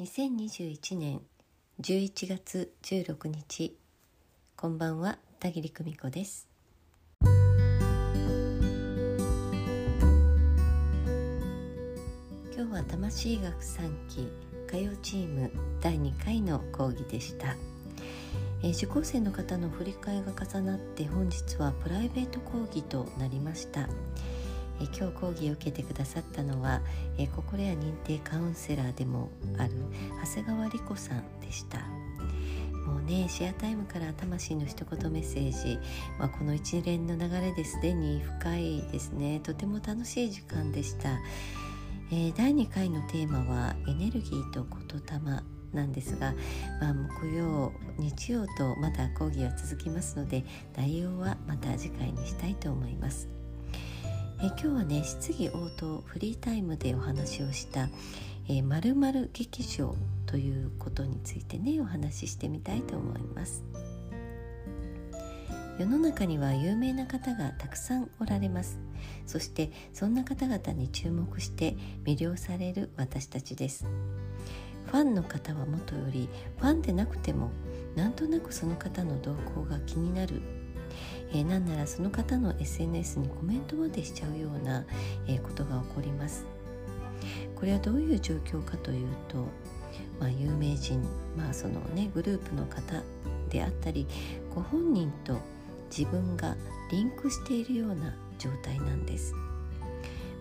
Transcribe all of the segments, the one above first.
2021年11月16日。こんばんは田切久美子です。今日は魂学3期歌謡チーム第2回の講義でした。えー、受講生の方の振り替えが重なって本日はプライベート講義となりました、え、今日講義を受けてくださったのは、え、心や認定カウンセラーでもある長谷川理子さんでした。もうねシェアタイムから魂の一言メッセージ、まあ、この一連の流れですでに深いですね。とても楽しい時間でした、えー、第2回のテーマはエネルギーと言霊なんですが、まあ、木曜日曜とまだ講義は続きますので内容はまた次回にしたいと思います。え今日はね質疑応答フリータイムでお話をした「えまる劇場」ということについてねお話ししてみたいと思います。世の中には有名な方がたくさんおられますそしてそんな方々に注目して魅了される私たちですファンの方はもとよりファンでなくてもなんとなくその方の動向が気になる、えー、なんならその方の SNS にコメントまでしちゃうような、えー、ことが起こりますこれはどういう状況かというと、まあ、有名人、まあそのね、グループの方であったりご本人と自分がリンクしているような状態なんです。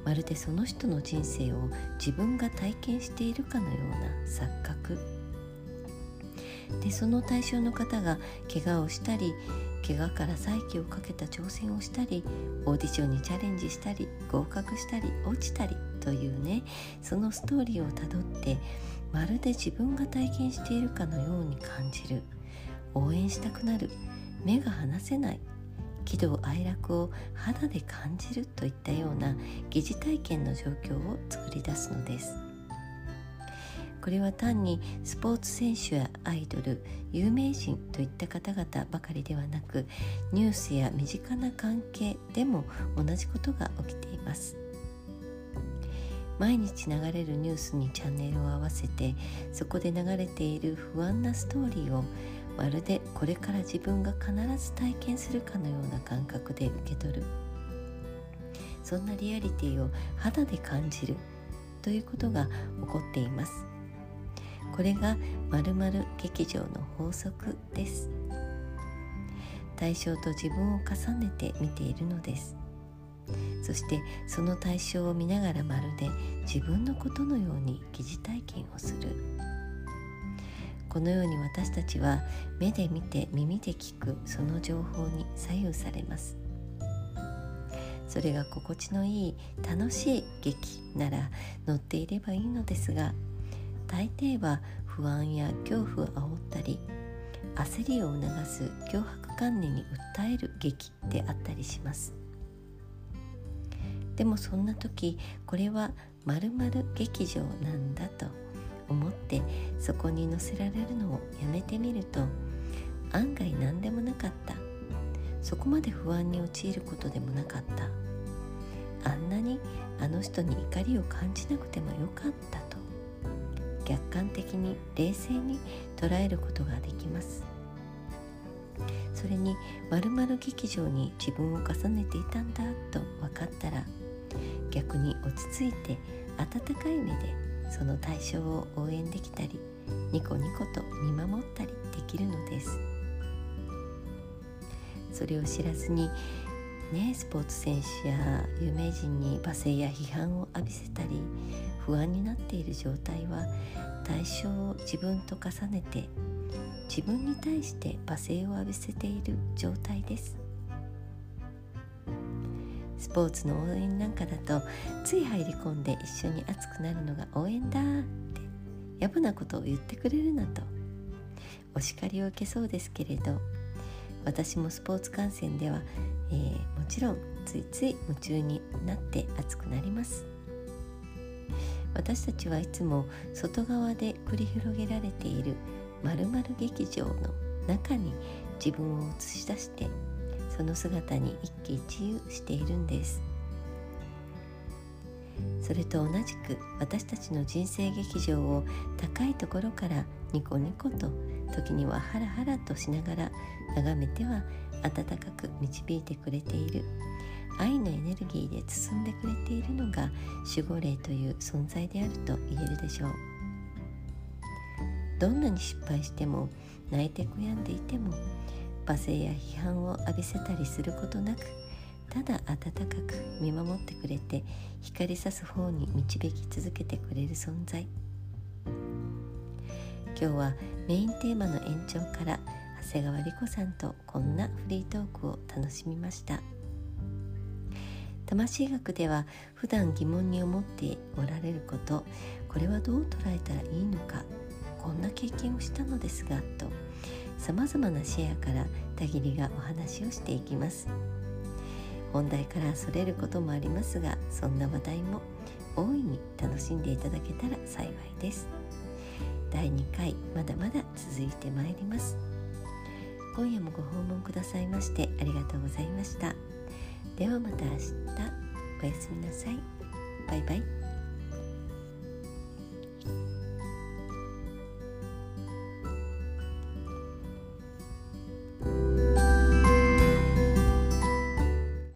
まるでその人の人生を自分が体験しているかのような錯覚でその対象の方が怪我をしたり怪我から再起をかけた挑戦をしたりオーディションにチャレンジしたり合格したり落ちたりというねそのストーリーをたどってまるで自分が体験しているかのように感じる。応援したくなる。目が離せない。喜怒哀楽を肌で感じるといったような疑似体験の状況を作り出すのです。これは単にスポーツ選手やアイドル有名人といった方々ばかりではなくニュースや身近な関係でも同じことが起きています。毎日流れるニュースにチャンネルを合わせてそこで流れている不安なストーリーをまるでこれから自分が必ず体験するかのような感覚で受け取る。そんなリアリティを肌で感じるということが起こっています。これが〇〇劇場の法則です。対象と自分を重ねて見ているのです。そしてその対象を見ながらまるで自分のことのように疑似体験をする。このように私たちは目で見て耳で聞くその情報に左右されます。それが心地のいい楽しい劇なら乗っていればいいのですが大抵は不安や恐怖を煽ったり焦りを促す脅迫観念に訴える劇であったりします。でもそんな時これは〇〇劇場なんだと思ってそこに乗せられるのをやめてみると案外何でもなかった。そこまで不安に陥ることでもなかった。あんなにあの人に怒りを感じなくてもよかった。客観的に冷静に捉えることができます。それに〇〇劇場に自分を重ねていたんだと分かったら逆に落ち着いて温かい目でその対象を応援できたりニコニコと見守ったりできるのです。それを知らずにねスポーツ選手や有名人に罵声や批判を浴びせたり不安になっている状態は対象を自分と重ねて自分に対して罵声を浴びせている状態です。スポーツの応援なんかだとつい入り込んで一緒に熱くなるのが応援だってやぶなことを言ってくれるなとお叱りを受けそうですけれど私もスポーツ観戦では、えー、もちろんついつい夢中になって熱くなります。私たちはいつも外側で繰り広げられている〇〇劇場の中に自分を映し出してその姿に一喜一憂しているんです。それと同じく私たちの人生劇場を高いところからニコニコと時にはハラハラとしながら眺めては温かく導いてくれている。愛のエネルギーで包んでくれているのが守護霊という存在であると言えるでしょう。どんなに失敗しても泣いて悔やんでいても罵声や批判を浴びせたりすることなくただ温かく見守ってくれて光さす方に導き続けてくれる存在。今日はメインテーマの延長から長谷川理子さんとこんなフリートークを楽しみました。魂学では普段疑問に思っておられることこれはどう捉えたらいいのかこんな経験をしたのですがとさまざまなシェアから田切がお話をしていきます。本題からそれることもありますがそんな話題も大いに楽しんでいただけたら幸いです。第2回まだまだ続いてまいります。今夜もご訪問くださいましてありがとうございました。ではまた明日。おやすみなさい。バイバイ。